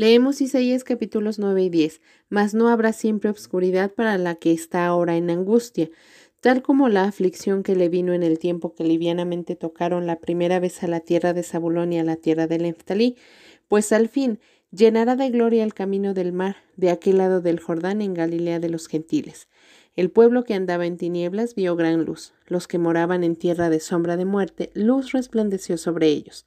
Leemos Isaías capítulos 9 y 10. Mas no habrá siempre obscuridad para la que está ahora en angustia, tal como la aflicción que le vino en el tiempo que livianamente tocaron la primera vez a la tierra de Zabulón y a la tierra de Neftalí, pues al fin llenará de gloria el camino del mar, de aquel lado del Jordán en Galilea de los gentiles. El pueblo que andaba en tinieblas vio gran luz, los que moraban en tierra de sombra de muerte, luz resplandeció sobre ellos.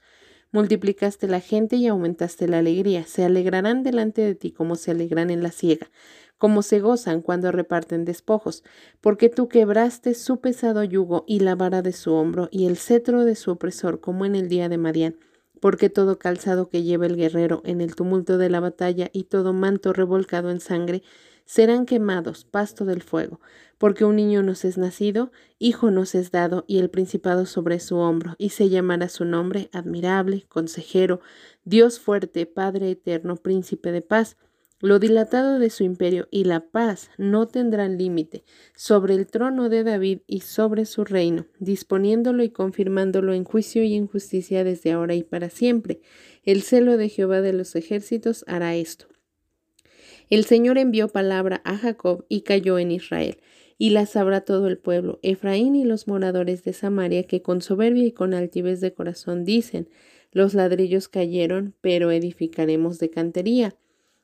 Multiplicaste la gente y aumentaste la alegría. Se alegrarán delante de ti como se alegran en la siega, como se gozan cuando reparten despojos, porque tú quebraste su pesado yugo y la vara de su hombro y el cetro de su opresor, como en el día de Madián. Porque todo calzado que lleva el guerrero en el tumulto de la batalla y todo manto revolcado en sangre serán quemados, pasto del fuego, porque un niño nos es nacido, hijo nos es dado, y el principado sobre su hombro, y se llamará su nombre admirable, consejero, Dios fuerte, Padre eterno, príncipe de paz. Lo dilatado de su imperio y la paz no tendrán límite sobre el trono de David y sobre su reino, disponiéndolo y confirmándolo en juicio y en justicia desde ahora y para siempre. El celo de Jehová de los ejércitos hará esto. El Señor envió palabra a Jacob y cayó en Israel, y la sabrá todo el pueblo, Efraín y los moradores de Samaria, que con soberbia y con altivez de corazón dicen, los ladrillos cayeron, pero edificaremos de cantería.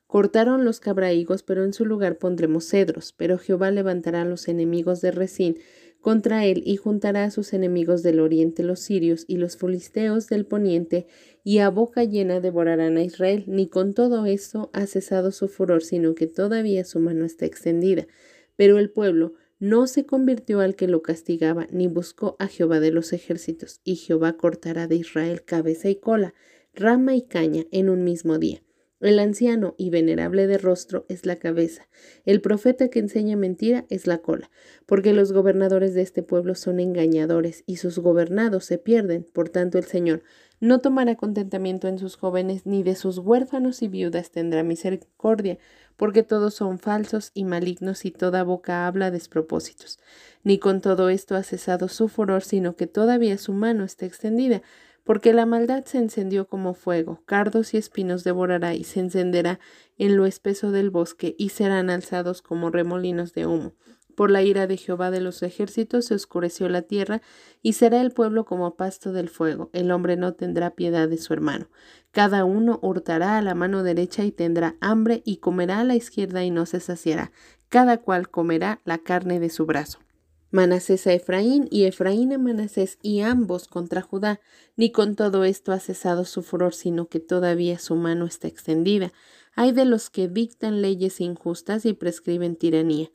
Cortaron los cabraigos, pero en su lugar pondremos cedros, pero Jehová levantará a los enemigos de Resín contra él y juntará a sus enemigos del oriente los sirios y los filisteos del poniente y a boca llena devorarán a Israel. Ni con todo esto ha cesado su furor, sino que todavía su mano está extendida. Pero el pueblo no se convirtió al que lo castigaba, ni buscó a Jehová de los ejércitos, y Jehová cortará de Israel cabeza y cola, rama y caña en un mismo día. El anciano y venerable de rostro es la cabeza, el profeta que enseña mentira es la cola, porque los gobernadores de este pueblo son engañadores y sus gobernados se pierden. Por tanto, el Señor no tomará contentamiento en sus jóvenes, ni de sus huérfanos y viudas tendrá misericordia, porque todos son falsos y malignos y toda boca habla despropósitos. Ni con todo esto ha cesado su furor, sino que todavía su mano está extendida porque la maldad se encendió como fuego, cardos y espinos devorará y se encenderá en lo espeso del bosque y serán alzados como remolinos de humo. Por la ira de Jehová de los ejércitos se oscureció la tierra y será el pueblo como pasto del fuego. El hombre no tendrá piedad de su hermano. Cada uno hurtará a la mano derecha y tendrá hambre y comerá a la izquierda y no se saciará. Cada cual comerá la carne de su brazo. Manasés a Efraín y Efraín a Manasés y ambos contra Judá, ni con todo esto ha cesado su furor, sino que todavía su mano está extendida. Hay de los que dictan leyes injustas y prescriben tiranía,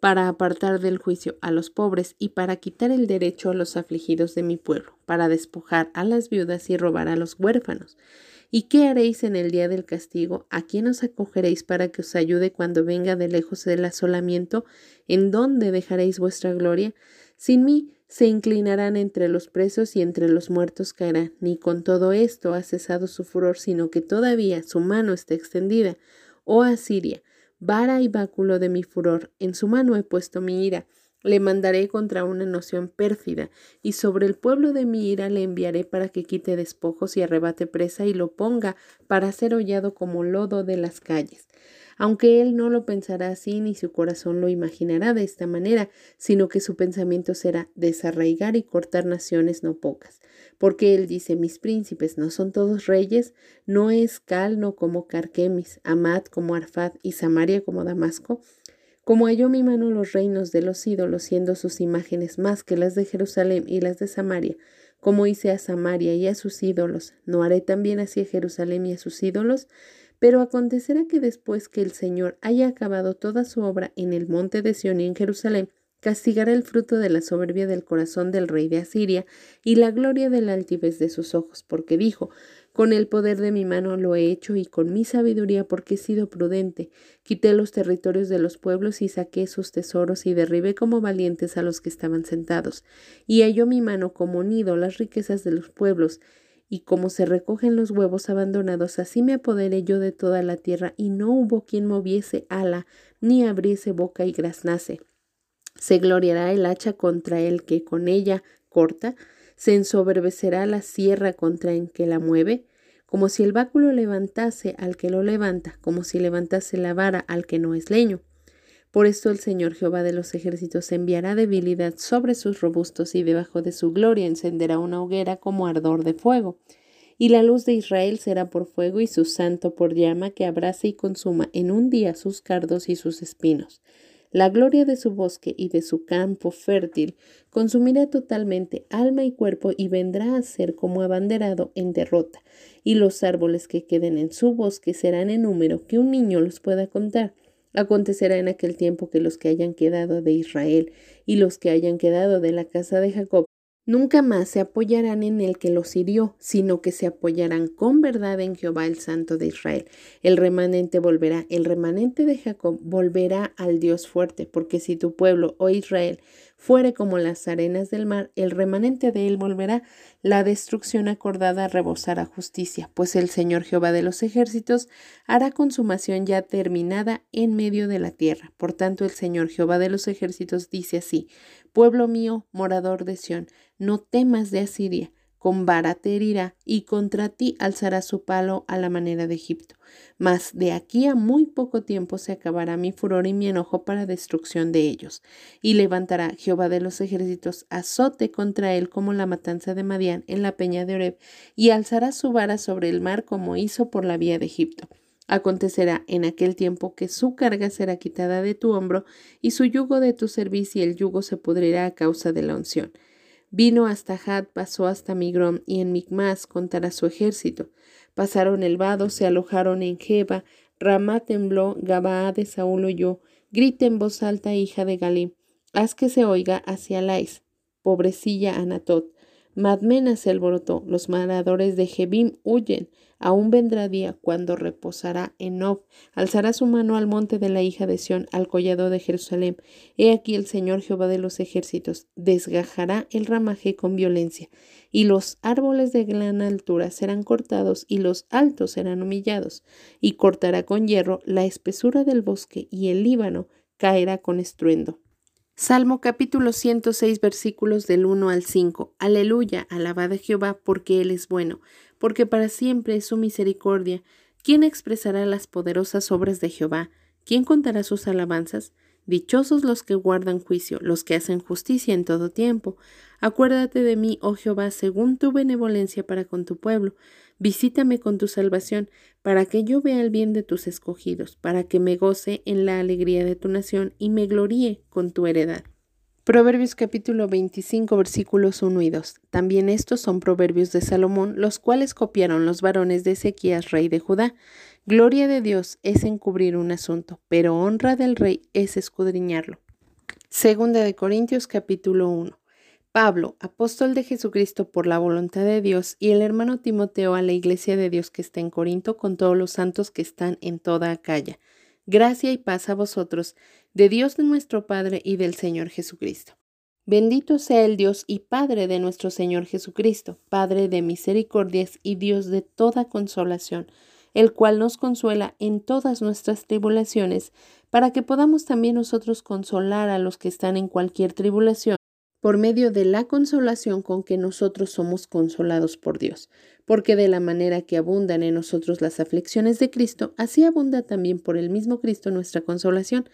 para apartar del juicio a los pobres y para quitar el derecho a los afligidos de mi pueblo, para despojar a las viudas y robar a los huérfanos. ¿Y qué haréis en el día del castigo? ¿A quién os acogeréis para que os ayude cuando venga de lejos el asolamiento? ¿En dónde dejaréis vuestra gloria? Sin mí se inclinarán entre los presos y entre los muertos caerán. Ni con todo esto ha cesado su furor, sino que todavía su mano está extendida. Oh Asiria, vara y báculo de mi furor, en su mano he puesto mi ira le mandaré contra una noción pérfida, y sobre el pueblo de mi ira le enviaré para que quite despojos y arrebate presa y lo ponga para ser hollado como lodo de las calles. Aunque él no lo pensará así ni su corazón lo imaginará de esta manera, sino que su pensamiento será desarraigar y cortar naciones no pocas. Porque él dice, mis príncipes no son todos reyes, no es Calno como Carquemis, Amad como Arfad y Samaria como Damasco, como halló mi mano los reinos de los ídolos, siendo sus imágenes más que las de Jerusalén y las de Samaria, como hice a Samaria y a sus ídolos, ¿no haré también así a Jerusalén y a sus ídolos? Pero acontecerá que después que el Señor haya acabado toda su obra en el monte de Sión y en Jerusalén, castigará el fruto de la soberbia del corazón del rey de Asiria y la gloria de la altivez de sus ojos, porque dijo, con el poder de mi mano lo he hecho y con mi sabiduría porque he sido prudente. Quité los territorios de los pueblos y saqué sus tesoros y derribé como valientes a los que estaban sentados. Y halló mi mano como nido las riquezas de los pueblos. Y como se recogen los huevos abandonados, así me apoderé yo de toda la tierra, y no hubo quien moviese ala, ni abriese boca y graznase. Se gloriará el hacha contra el que con ella corta, se ensoberbecerá la sierra contra el que la mueve, como si el báculo levantase al que lo levanta, como si levantase la vara al que no es leño. Por esto el Señor Jehová de los ejércitos enviará debilidad sobre sus robustos y debajo de su gloria encenderá una hoguera como ardor de fuego. Y la luz de Israel será por fuego y su santo por llama que abrace y consuma en un día sus cardos y sus espinos. La gloria de su bosque y de su campo fértil consumirá totalmente alma y cuerpo y vendrá a ser como abanderado en derrota. Y los árboles que queden en su bosque serán en número que un niño los pueda contar Acontecerá en aquel tiempo que los que hayan quedado de Israel y los que hayan quedado de la casa de Jacob nunca más se apoyarán en el que los hirió, sino que se apoyarán con verdad en Jehová el Santo de Israel. El remanente volverá, el remanente de Jacob volverá al Dios fuerte, porque si tu pueblo, oh Israel, fuere como las arenas del mar, el remanente de él volverá, la destrucción acordada rebosará justicia, pues el Señor Jehová de los ejércitos hará consumación ya terminada en medio de la tierra. Por tanto, el Señor Jehová de los ejércitos dice así, Pueblo mío, morador de Sión, no temas de Asiria, con vara te herirá y contra ti alzará su palo a la manera de Egipto. Mas de aquí a muy poco tiempo se acabará mi furor y mi enojo para destrucción de ellos. Y levantará Jehová de los ejércitos azote contra él como la matanza de Madián en la peña de Oreb, y alzará su vara sobre el mar como hizo por la vía de Egipto. Acontecerá en aquel tiempo que su carga será quitada de tu hombro y su yugo de tu servicio y el yugo se pudrirá a causa de la unción. Vino hasta Had, pasó hasta Migrón, y en Micmas contará su ejército. Pasaron el vado, se alojaron en Jeba, Ramá tembló, Gabaa de Saúl oyó, grita en voz alta, hija de Galim, haz que se oiga hacia Lais, pobrecilla Anatot. Madmena se alborotó, los maradores de Jebim huyen, Aún vendrá día cuando reposará en Nob, alzará su mano al monte de la hija de Sión, al collado de Jerusalén. He aquí el Señor Jehová de los ejércitos desgajará el ramaje con violencia, y los árboles de gran altura serán cortados, y los altos serán humillados, y cortará con hierro la espesura del bosque, y el Líbano caerá con estruendo. Salmo capítulo 106 versículos del 1 al 5. Aleluya, alabad a Jehová porque Él es bueno porque para siempre es su misericordia. ¿Quién expresará las poderosas obras de Jehová? ¿Quién contará sus alabanzas? Dichosos los que guardan juicio, los que hacen justicia en todo tiempo. Acuérdate de mí, oh Jehová, según tu benevolencia para con tu pueblo. Visítame con tu salvación, para que yo vea el bien de tus escogidos, para que me goce en la alegría de tu nación y me gloríe con tu heredad. Proverbios capítulo 25 versículos 1 y 2. También estos son proverbios de Salomón, los cuales copiaron los varones de Ezequías, rey de Judá. Gloria de Dios es encubrir un asunto, pero honra del rey es escudriñarlo. Segunda de Corintios capítulo 1. Pablo, apóstol de Jesucristo por la voluntad de Dios, y el hermano Timoteo a la iglesia de Dios que está en Corinto con todos los santos que están en toda Acaya. Gracia y paz a vosotros, de Dios de nuestro Padre y del Señor Jesucristo. Bendito sea el Dios y Padre de nuestro Señor Jesucristo, Padre de misericordias y Dios de toda consolación, el cual nos consuela en todas nuestras tribulaciones, para que podamos también nosotros consolar a los que están en cualquier tribulación por medio de la consolación con que nosotros somos consolados por Dios, porque de la manera que abundan en nosotros las aflicciones de Cristo, así abunda también por el mismo Cristo nuestra consolación.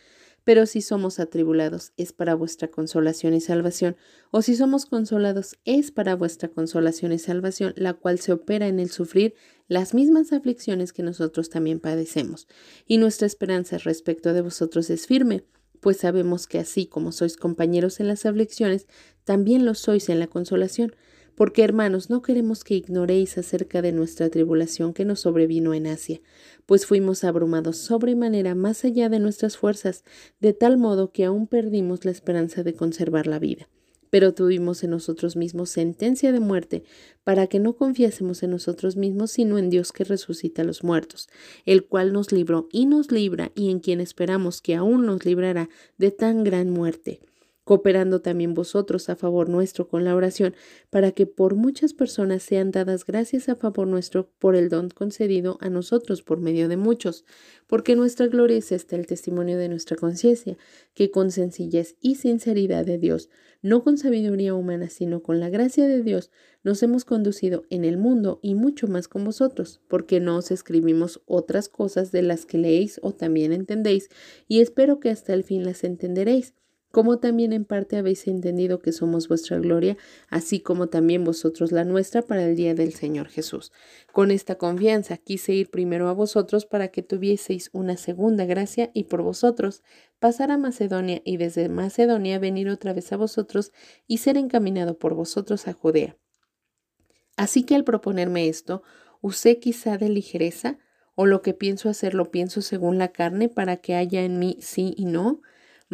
Pero si somos atribulados, es para vuestra consolación y salvación, o si somos consolados, es para vuestra consolación y salvación, la cual se opera en el sufrir las mismas aflicciones que nosotros también padecemos. Y nuestra esperanza respecto de vosotros es firme pues sabemos que así como sois compañeros en las aflicciones, también lo sois en la consolación. Porque, hermanos, no queremos que ignoréis acerca de nuestra tribulación que nos sobrevino en Asia, pues fuimos abrumados sobremanera más allá de nuestras fuerzas, de tal modo que aún perdimos la esperanza de conservar la vida pero tuvimos en nosotros mismos sentencia de muerte para que no confiásemos en nosotros mismos, sino en Dios que resucita a los muertos, el cual nos libró y nos libra y en quien esperamos que aún nos librará de tan gran muerte cooperando también vosotros a favor nuestro con la oración, para que por muchas personas sean dadas gracias a favor nuestro por el don concedido a nosotros por medio de muchos, porque nuestra gloria es esta el testimonio de nuestra conciencia, que con sencillez y sinceridad de Dios, no con sabiduría humana, sino con la gracia de Dios, nos hemos conducido en el mundo y mucho más con vosotros, porque no os escribimos otras cosas de las que leéis o también entendéis, y espero que hasta el fin las entenderéis como también en parte habéis entendido que somos vuestra gloria, así como también vosotros la nuestra para el día del Señor Jesús. Con esta confianza quise ir primero a vosotros para que tuvieseis una segunda gracia y por vosotros pasar a Macedonia y desde Macedonia venir otra vez a vosotros y ser encaminado por vosotros a Judea. Así que al proponerme esto, usé quizá de ligereza, o lo que pienso hacer lo pienso según la carne para que haya en mí sí y no,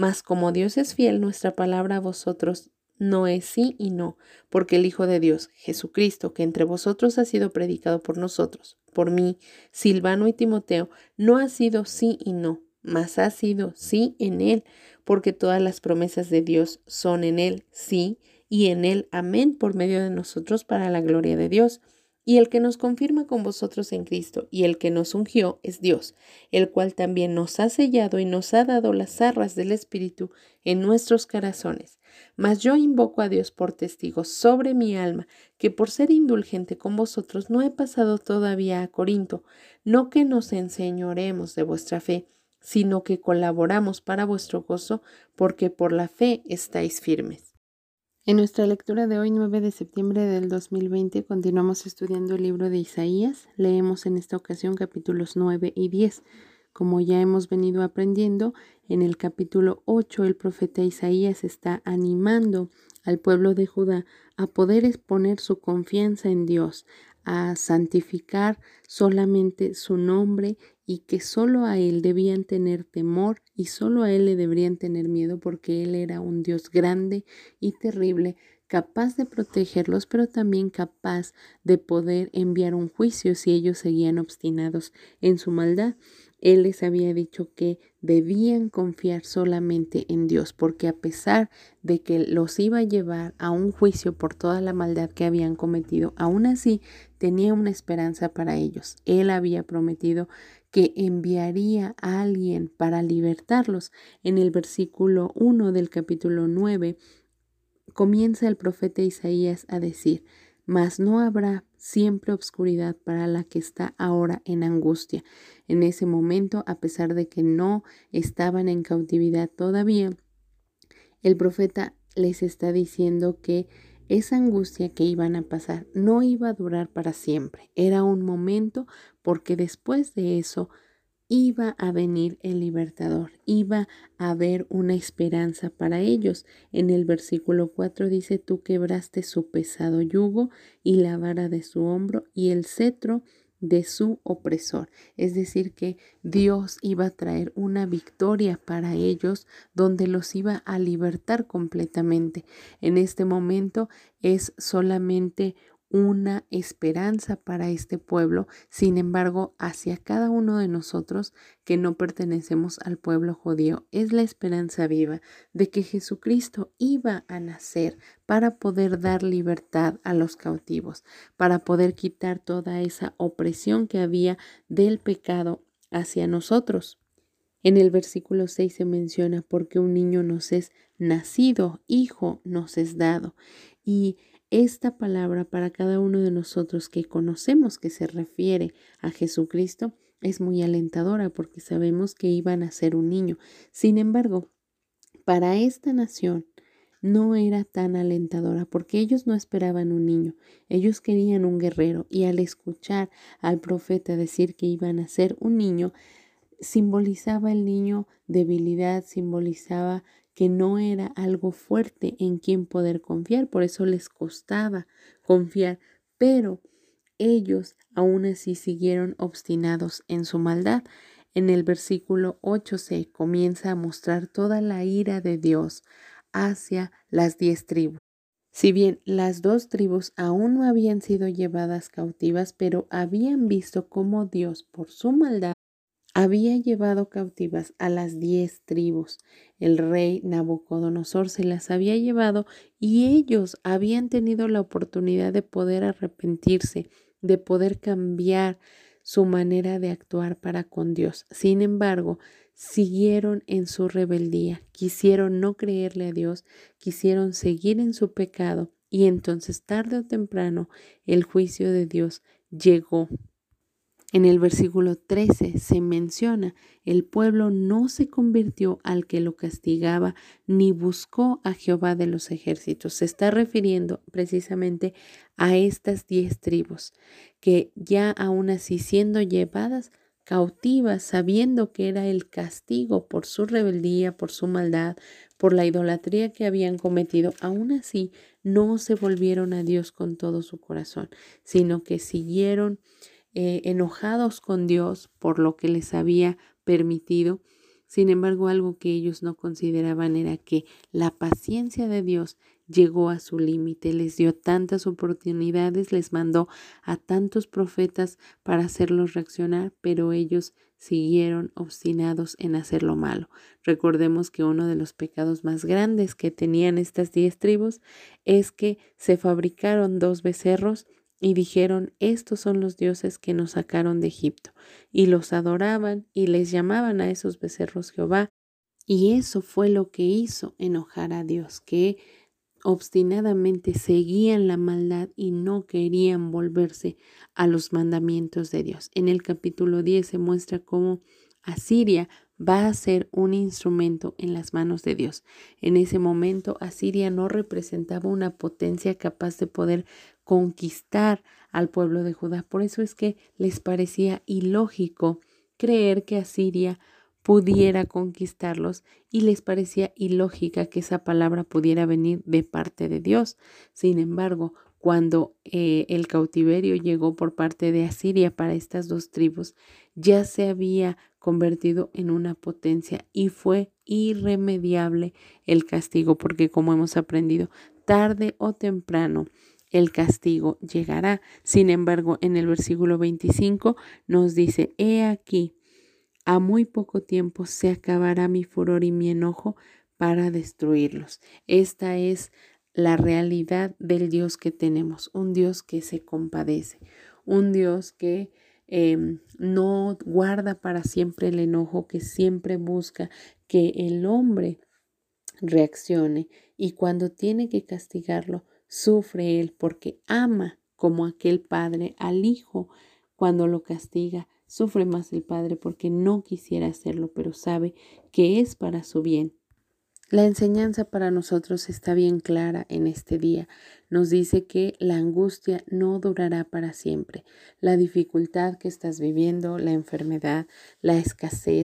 mas como Dios es fiel, nuestra palabra a vosotros no es sí y no, porque el Hijo de Dios, Jesucristo, que entre vosotros ha sido predicado por nosotros, por mí, Silvano y Timoteo, no ha sido sí y no, mas ha sido sí en él, porque todas las promesas de Dios son en él sí y en él amén por medio de nosotros para la gloria de Dios. Y el que nos confirma con vosotros en Cristo y el que nos ungió es Dios, el cual también nos ha sellado y nos ha dado las arras del Espíritu en nuestros corazones. Mas yo invoco a Dios por testigo sobre mi alma, que por ser indulgente con vosotros no he pasado todavía a Corinto, no que nos enseñoremos de vuestra fe, sino que colaboramos para vuestro gozo, porque por la fe estáis firmes. En nuestra lectura de hoy, 9 de septiembre del 2020, continuamos estudiando el libro de Isaías. Leemos en esta ocasión capítulos 9 y 10. Como ya hemos venido aprendiendo, en el capítulo 8 el profeta Isaías está animando al pueblo de Judá a poder exponer su confianza en Dios, a santificar solamente su nombre y que solo a Él debían tener temor y solo a Él le deberían tener miedo porque Él era un Dios grande y terrible, capaz de protegerlos, pero también capaz de poder enviar un juicio si ellos seguían obstinados en su maldad. Él les había dicho que debían confiar solamente en Dios, porque a pesar de que los iba a llevar a un juicio por toda la maldad que habían cometido, aún así tenía una esperanza para ellos. Él había prometido que enviaría a alguien para libertarlos. En el versículo 1 del capítulo 9 comienza el profeta Isaías a decir, mas no habrá siempre obscuridad para la que está ahora en angustia. En ese momento, a pesar de que no estaban en cautividad todavía, el profeta les está diciendo que esa angustia que iban a pasar no iba a durar para siempre. Era un momento porque después de eso iba a venir el libertador, iba a haber una esperanza para ellos. En el versículo 4 dice, tú quebraste su pesado yugo y la vara de su hombro y el cetro de su opresor. Es decir, que Dios iba a traer una victoria para ellos donde los iba a libertar completamente. En este momento es solamente una esperanza para este pueblo, sin embargo, hacia cada uno de nosotros que no pertenecemos al pueblo judío, es la esperanza viva de que Jesucristo iba a nacer para poder dar libertad a los cautivos, para poder quitar toda esa opresión que había del pecado hacia nosotros. En el versículo 6 se menciona porque un niño nos es nacido, hijo nos es dado. Y esta palabra para cada uno de nosotros que conocemos que se refiere a Jesucristo es muy alentadora porque sabemos que iban a ser un niño. Sin embargo, para esta nación no era tan alentadora porque ellos no esperaban un niño, ellos querían un guerrero y al escuchar al profeta decir que iban a ser un niño, simbolizaba el niño debilidad, simbolizaba que no era algo fuerte en quien poder confiar, por eso les costaba confiar, pero ellos aún así siguieron obstinados en su maldad. En el versículo 8 se comienza a mostrar toda la ira de Dios hacia las diez tribus. Si bien las dos tribus aún no habían sido llevadas cautivas, pero habían visto cómo Dios, por su maldad, había llevado cautivas a las diez tribus. El rey Nabucodonosor se las había llevado y ellos habían tenido la oportunidad de poder arrepentirse, de poder cambiar su manera de actuar para con Dios. Sin embargo, siguieron en su rebeldía, quisieron no creerle a Dios, quisieron seguir en su pecado y entonces tarde o temprano el juicio de Dios llegó en el versículo 13 se menciona, el pueblo no se convirtió al que lo castigaba, ni buscó a Jehová de los ejércitos. Se está refiriendo precisamente a estas diez tribus, que ya aún así siendo llevadas cautivas, sabiendo que era el castigo por su rebeldía, por su maldad, por la idolatría que habían cometido, aún así no se volvieron a Dios con todo su corazón, sino que siguieron eh, enojados con Dios por lo que les había permitido. Sin embargo, algo que ellos no consideraban era que la paciencia de Dios llegó a su límite, les dio tantas oportunidades, les mandó a tantos profetas para hacerlos reaccionar, pero ellos siguieron obstinados en hacer lo malo. Recordemos que uno de los pecados más grandes que tenían estas diez tribus es que se fabricaron dos becerros y dijeron, estos son los dioses que nos sacaron de Egipto, y los adoraban y les llamaban a esos becerros Jehová, y eso fue lo que hizo enojar a Dios, que obstinadamente seguían la maldad y no querían volverse a los mandamientos de Dios. En el capítulo 10 se muestra cómo Asiria va a ser un instrumento en las manos de Dios. En ese momento Asiria no representaba una potencia capaz de poder conquistar al pueblo de Judá. Por eso es que les parecía ilógico creer que Asiria pudiera conquistarlos y les parecía ilógica que esa palabra pudiera venir de parte de Dios. Sin embargo, cuando eh, el cautiverio llegó por parte de Asiria para estas dos tribus, ya se había convertido en una potencia y fue irremediable el castigo, porque como hemos aprendido, tarde o temprano el castigo llegará. Sin embargo, en el versículo 25 nos dice, he aquí, a muy poco tiempo se acabará mi furor y mi enojo para destruirlos. Esta es la realidad del Dios que tenemos, un Dios que se compadece, un Dios que em, no guarda para siempre el enojo, que siempre busca que el hombre reaccione y cuando tiene que castigarlo, sufre él porque ama como aquel padre al hijo cuando lo castiga. Sufre más el padre porque no quisiera hacerlo, pero sabe que es para su bien la enseñanza para nosotros está bien clara en este día. Nos dice que la angustia no durará para siempre. La dificultad que estás viviendo, la enfermedad, la escasez,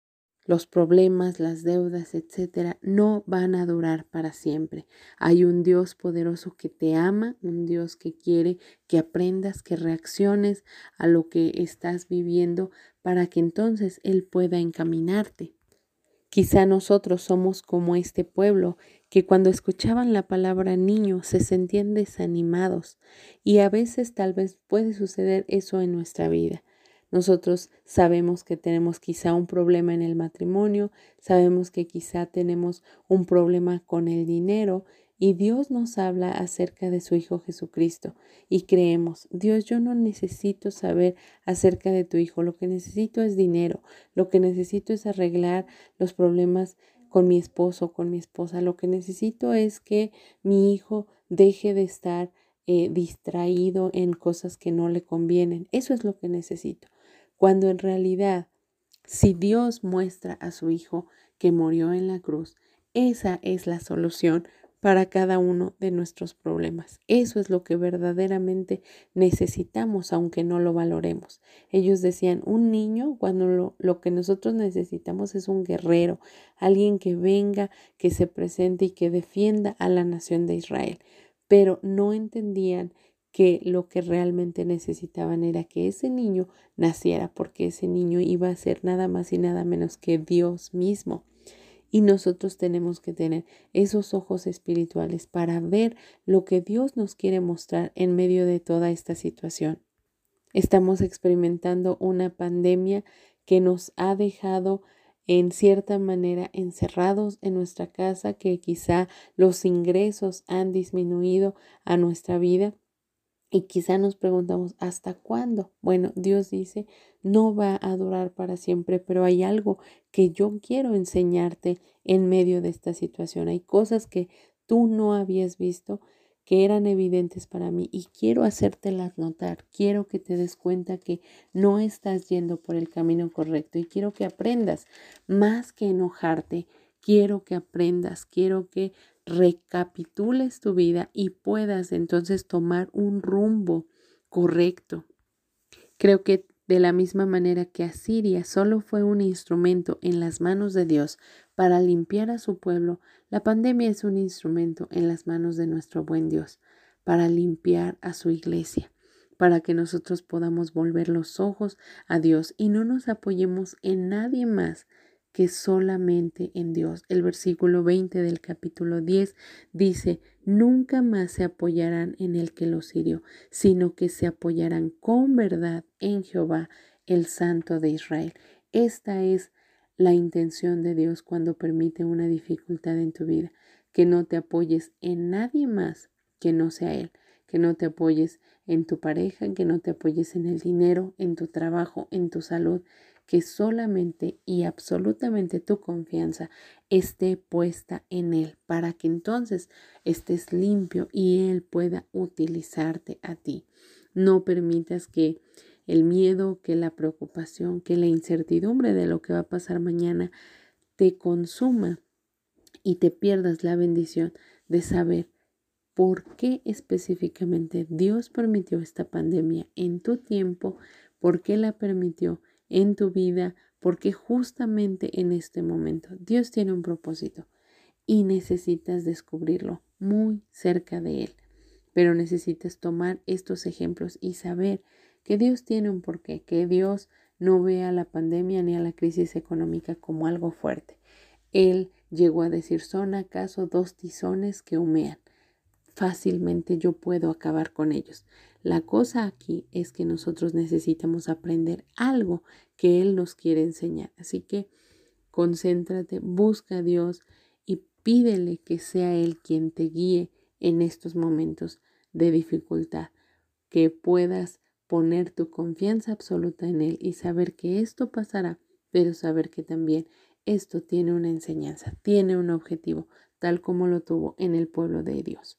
los problemas, las deudas, etcétera, no van a durar para siempre. Hay un Dios poderoso que te ama, un Dios que quiere que aprendas, que reacciones a lo que estás viviendo para que entonces Él pueda encaminarte. Quizá nosotros somos como este pueblo que cuando escuchaban la palabra niño se sentían desanimados y a veces tal vez puede suceder eso en nuestra vida. Nosotros sabemos que tenemos quizá un problema en el matrimonio, sabemos que quizá tenemos un problema con el dinero y Dios nos habla acerca de su Hijo Jesucristo y creemos, Dios, yo no necesito saber acerca de tu Hijo, lo que necesito es dinero, lo que necesito es arreglar los problemas con mi esposo, con mi esposa, lo que necesito es que mi hijo deje de estar eh, distraído en cosas que no le convienen. Eso es lo que necesito. Cuando en realidad, si Dios muestra a su Hijo que murió en la cruz, esa es la solución para cada uno de nuestros problemas. Eso es lo que verdaderamente necesitamos, aunque no lo valoremos. Ellos decían, un niño, cuando lo, lo, que nosotros necesitamos es un guerrero, alguien que venga, que se presente y que defienda a la nación de Israel. Pero no entendían que lo que realmente necesitaban era que ese niño naciera, porque ese niño iba a ser nada más y nada menos que Dios mismo. Y nosotros tenemos que tener esos ojos espirituales para ver lo que Dios nos quiere mostrar en medio de toda esta situación. Estamos experimentando una pandemia que nos ha dejado en cierta manera encerrados en nuestra casa, que quizá los ingresos han disminuido a nuestra vida. Y quizá nos preguntamos, ¿hasta cuándo? Bueno, Dios dice, no va a durar para siempre, pero hay algo que yo quiero enseñarte en medio de esta situación. Hay cosas que tú no habías visto que eran evidentes para mí y quiero hacértelas notar. Quiero que te des cuenta que no estás yendo por el camino correcto y quiero que aprendas más que enojarte. Quiero que aprendas, quiero que recapitules tu vida y puedas entonces tomar un rumbo correcto. Creo que de la misma manera que Asiria solo fue un instrumento en las manos de Dios para limpiar a su pueblo, la pandemia es un instrumento en las manos de nuestro buen Dios para limpiar a su iglesia, para que nosotros podamos volver los ojos a Dios y no nos apoyemos en nadie más que solamente en Dios. El versículo 20 del capítulo 10 dice, nunca más se apoyarán en el que los hirió, sino que se apoyarán con verdad en Jehová, el Santo de Israel. Esta es la intención de Dios cuando permite una dificultad en tu vida, que no te apoyes en nadie más que no sea Él, que no te apoyes en tu pareja, que no te apoyes en el dinero, en tu trabajo, en tu salud, que solamente y absolutamente tu confianza esté puesta en Él, para que entonces estés limpio y Él pueda utilizarte a ti. No permitas que el miedo, que la preocupación, que la incertidumbre de lo que va a pasar mañana te consuma y te pierdas la bendición de saber por qué específicamente Dios permitió esta pandemia en tu tiempo, por qué la permitió en tu vida, porque justamente en este momento Dios tiene un propósito y necesitas descubrirlo muy cerca de Él. Pero necesitas tomar estos ejemplos y saber que Dios tiene un porqué, que Dios no ve a la pandemia ni a la crisis económica como algo fuerte. Él llegó a decir, ¿son acaso dos tizones que humean? Fácilmente yo puedo acabar con ellos. La cosa aquí es que nosotros necesitamos aprender algo que Él nos quiere enseñar. Así que concéntrate, busca a Dios y pídele que sea Él quien te guíe en estos momentos de dificultad, que puedas poner tu confianza absoluta en Él y saber que esto pasará, pero saber que también esto tiene una enseñanza, tiene un objetivo, tal como lo tuvo en el pueblo de Dios.